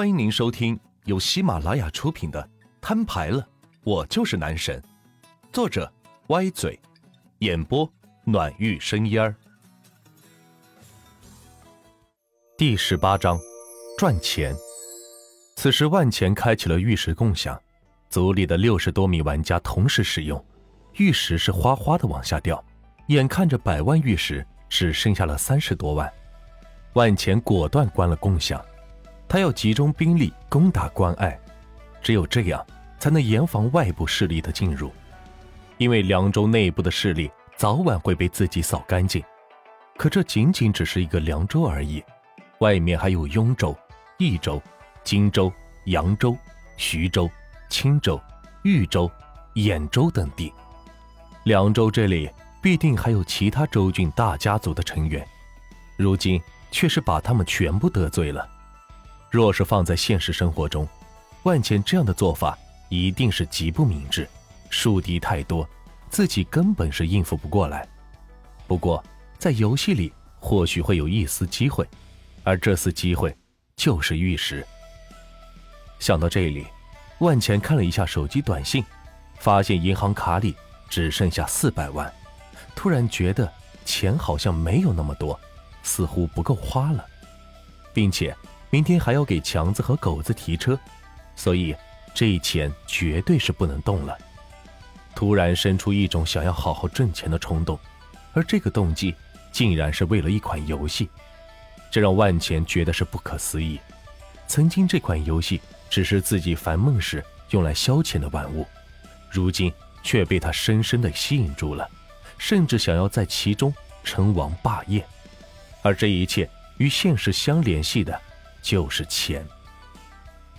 欢迎您收听由喜马拉雅出品的《摊牌了，我就是男神》，作者歪嘴，演播暖玉生烟儿。第十八章，赚钱。此时万钱开启了玉石共享，组里的六十多名玩家同时使用，玉石是哗哗的往下掉，眼看着百万玉石只剩下了三十多万，万钱果断关了共享。他要集中兵力攻打关隘，只有这样才能严防外部势力的进入。因为凉州内部的势力早晚会被自己扫干净。可这仅仅只是一个凉州而已，外面还有雍州、益州、荆州、扬州、徐州、青州、豫州、兖州等地。凉州这里必定还有其他州郡大家族的成员，如今却是把他们全部得罪了。若是放在现实生活中，万钱这样的做法一定是极不明智，树敌太多，自己根本是应付不过来。不过在游戏里或许会有一丝机会，而这丝机会就是玉石。想到这里，万钱看了一下手机短信，发现银行卡里只剩下四百万，突然觉得钱好像没有那么多，似乎不够花了，并且。明天还要给强子和狗子提车，所以这钱绝对是不能动了。突然生出一种想要好好挣钱的冲动，而这个动机竟然是为了一款游戏，这让万钱觉得是不可思议。曾经这款游戏只是自己烦闷时用来消遣的玩物，如今却被他深深的吸引住了，甚至想要在其中称王霸业。而这一切与现实相联系的。就是钱，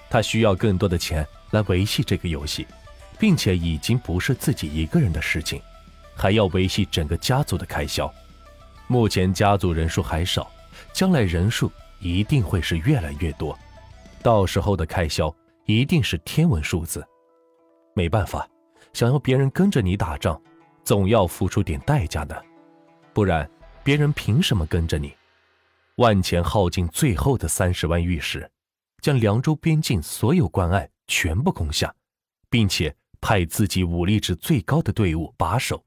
他需要更多的钱来维系这个游戏，并且已经不是自己一个人的事情，还要维系整个家族的开销。目前家族人数还少，将来人数一定会是越来越多，到时候的开销一定是天文数字。没办法，想要别人跟着你打仗，总要付出点代价的，不然别人凭什么跟着你？万钱耗尽最后的三十万玉石，将凉州边境所有关隘全部攻下，并且派自己武力值最高的队伍把守，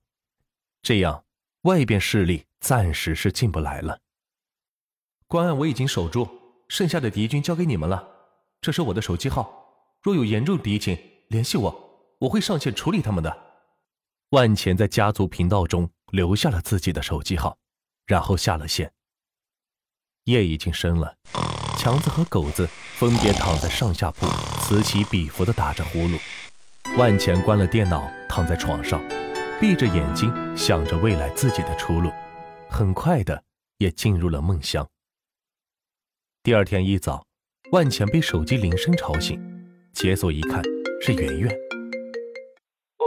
这样外边势力暂时是进不来了。关隘我已经守住，剩下的敌军交给你们了。这是我的手机号，若有严重敌情，联系我，我会上线处理他们的。万钱在家族频道中留下了自己的手机号，然后下了线。夜已经深了，强子和狗子分别躺在上下铺，此起彼伏的打着呼噜。万钱关了电脑，躺在床上，闭着眼睛想着未来自己的出路，很快的也进入了梦乡。第二天一早，万钱被手机铃声吵醒，解锁一看是圆圆。喂，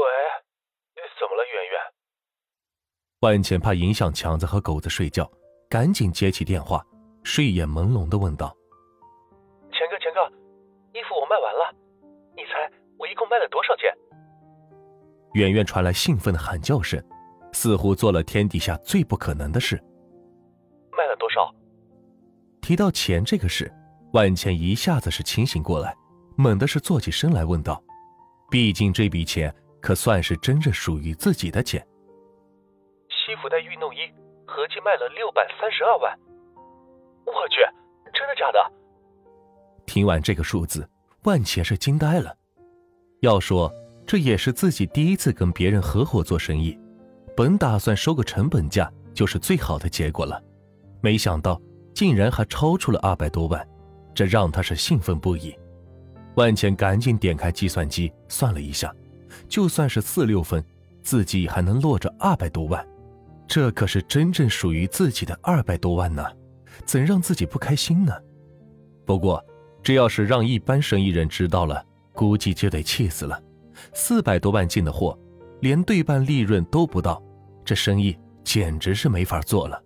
怎么了，圆圆？万钱怕影响强子和狗子睡觉，赶紧接起电话。睡眼朦胧的问道：“钱哥，钱哥，衣服我卖完了，你猜我一共卖了多少件？”远远传来兴奋的喊叫声，似乎做了天底下最不可能的事。卖了多少？提到钱这个事，万茜一下子是清醒过来，猛的是坐起身来问道：“毕竟这笔钱可算是真正属于自己的钱。”西服带运动衣合计卖了六百三十二万。我去，真的假的？听完这个数字，万钱是惊呆了。要说这也是自己第一次跟别人合伙做生意，本打算收个成本价就是最好的结果了，没想到竟然还超出了二百多万，这让他是兴奋不已。万钱赶紧点开计算机算了一下，就算是四六分，自己还能落着二百多万，这可是真正属于自己的二百多万呢。怎让自己不开心呢？不过，这要是让一般生意人知道了，估计就得气死了。四百多万进的货，连对半利润都不到，这生意简直是没法做了。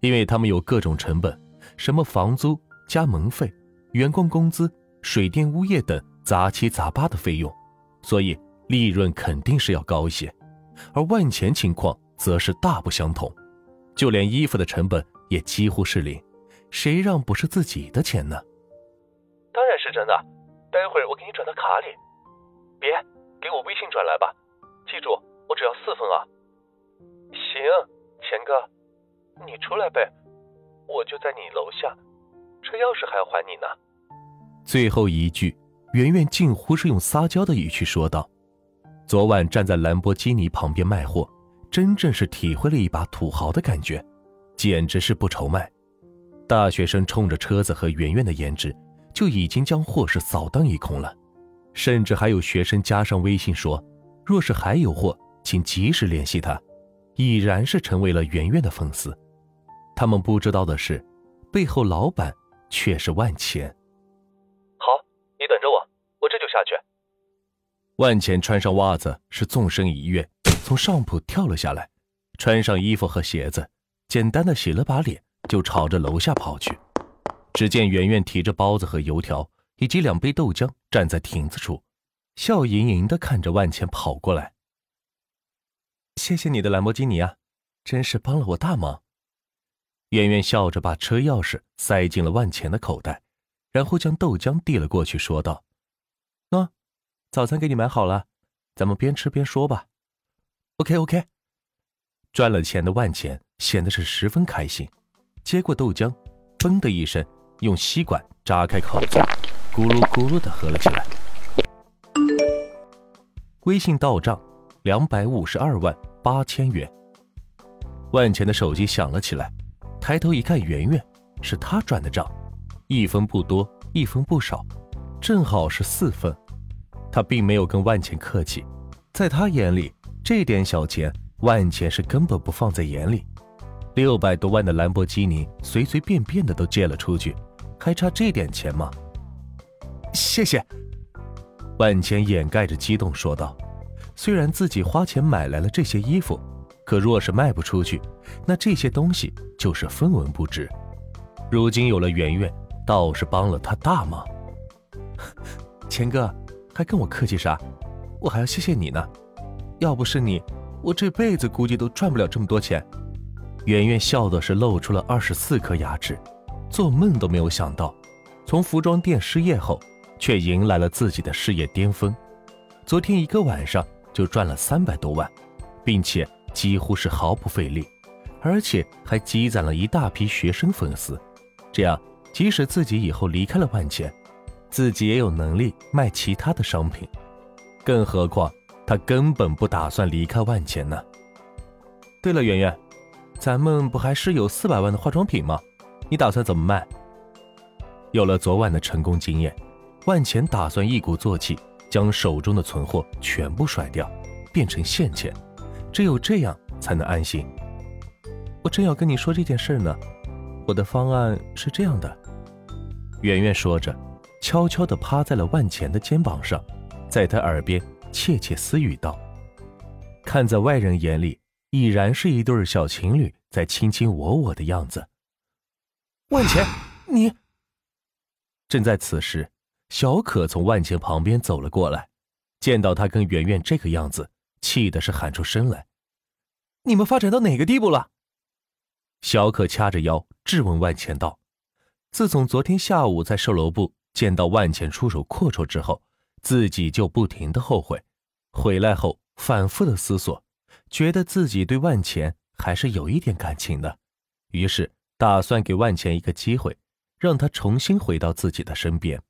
因为他们有各种成本，什么房租、加盟费、员工工资、水电物业等杂七杂八的费用，所以利润肯定是要高一些。而万钱情况则是大不相同，就连衣服的成本。也几乎是零，谁让不是自己的钱呢？当然是真的，待会儿我给你转到卡里。别，给我微信转来吧，记住，我只要四分啊。行，钱哥，你出来呗，我就在你楼下，车钥匙还要还你呢。最后一句，圆圆近乎是用撒娇的语气说道：“昨晚站在兰博基尼旁边卖货，真正是体会了一把土豪的感觉，简直是不愁卖。大学生冲着车子和圆圆的颜值，就已经将货是扫荡一空了。甚至还有学生加上微信说，若是还有货，请及时联系他。”已然是成为了圆圆的粉丝。他们不知道的是，背后老板却是万钱。好，你等着我，我这就下去。万钱穿上袜子，是纵身一跃，从上铺跳了下来，穿上衣服和鞋子，简单的洗了把脸，就朝着楼下跑去。只见圆圆提着包子和油条，以及两杯豆浆，站在亭子处，笑盈盈的看着万钱跑过来。谢谢你的兰博基尼啊，真是帮了我大忙。圆圆笑着把车钥匙塞进了万钱的口袋，然后将豆浆递了过去，说道：“喏，早餐给你买好了，咱们边吃边说吧。”“OK OK。”赚了钱的万钱显得是十分开心，接过豆浆，嘣的一声用吸管扎开口子，咕噜咕噜的喝了起来。微信到账两百五十二万。八千元，万钱的手机响了起来，抬头一看，圆圆是他转的账，一分不多，一分不少，正好是四分。他并没有跟万钱客气，在他眼里，这点小钱，万钱是根本不放在眼里。六百多万的兰博基尼，随随便便的都借了出去，还差这点钱吗？谢谢，万钱掩盖着激动说道。虽然自己花钱买来了这些衣服，可若是卖不出去，那这些东西就是分文不值。如今有了圆圆，倒是帮了他大忙。钱哥，还跟我客气啥？我还要谢谢你呢。要不是你，我这辈子估计都赚不了这么多钱。圆圆笑的是露出了二十四颗牙齿，做梦都没有想到，从服装店失业后，却迎来了自己的事业巅峰。昨天一个晚上。就赚了三百多万，并且几乎是毫不费力，而且还积攒了一大批学生粉丝。这样，即使自己以后离开了万钱，自己也有能力卖其他的商品。更何况，他根本不打算离开万钱呢。对了，圆圆，咱们不还是有四百万的化妆品吗？你打算怎么卖？有了昨晚的成功经验，万钱打算一鼓作气。将手中的存货全部甩掉，变成现钱，只有这样才能安心。我正要跟你说这件事呢，我的方案是这样的。圆圆说着，悄悄地趴在了万钱的肩膀上，在他耳边窃窃私语道：“看在外人眼里，已然是一对小情侣在卿卿我我的样子。”万钱，你正在此时。小可从万钱旁边走了过来，见到他跟圆圆这个样子，气的是喊出声来：“你们发展到哪个地步了？”小可掐着腰质问万钱道：“自从昨天下午在售楼部见到万钱出手阔绰之后，自己就不停的后悔，回来后反复的思索，觉得自己对万钱还是有一点感情的，于是打算给万钱一个机会，让他重新回到自己的身边。”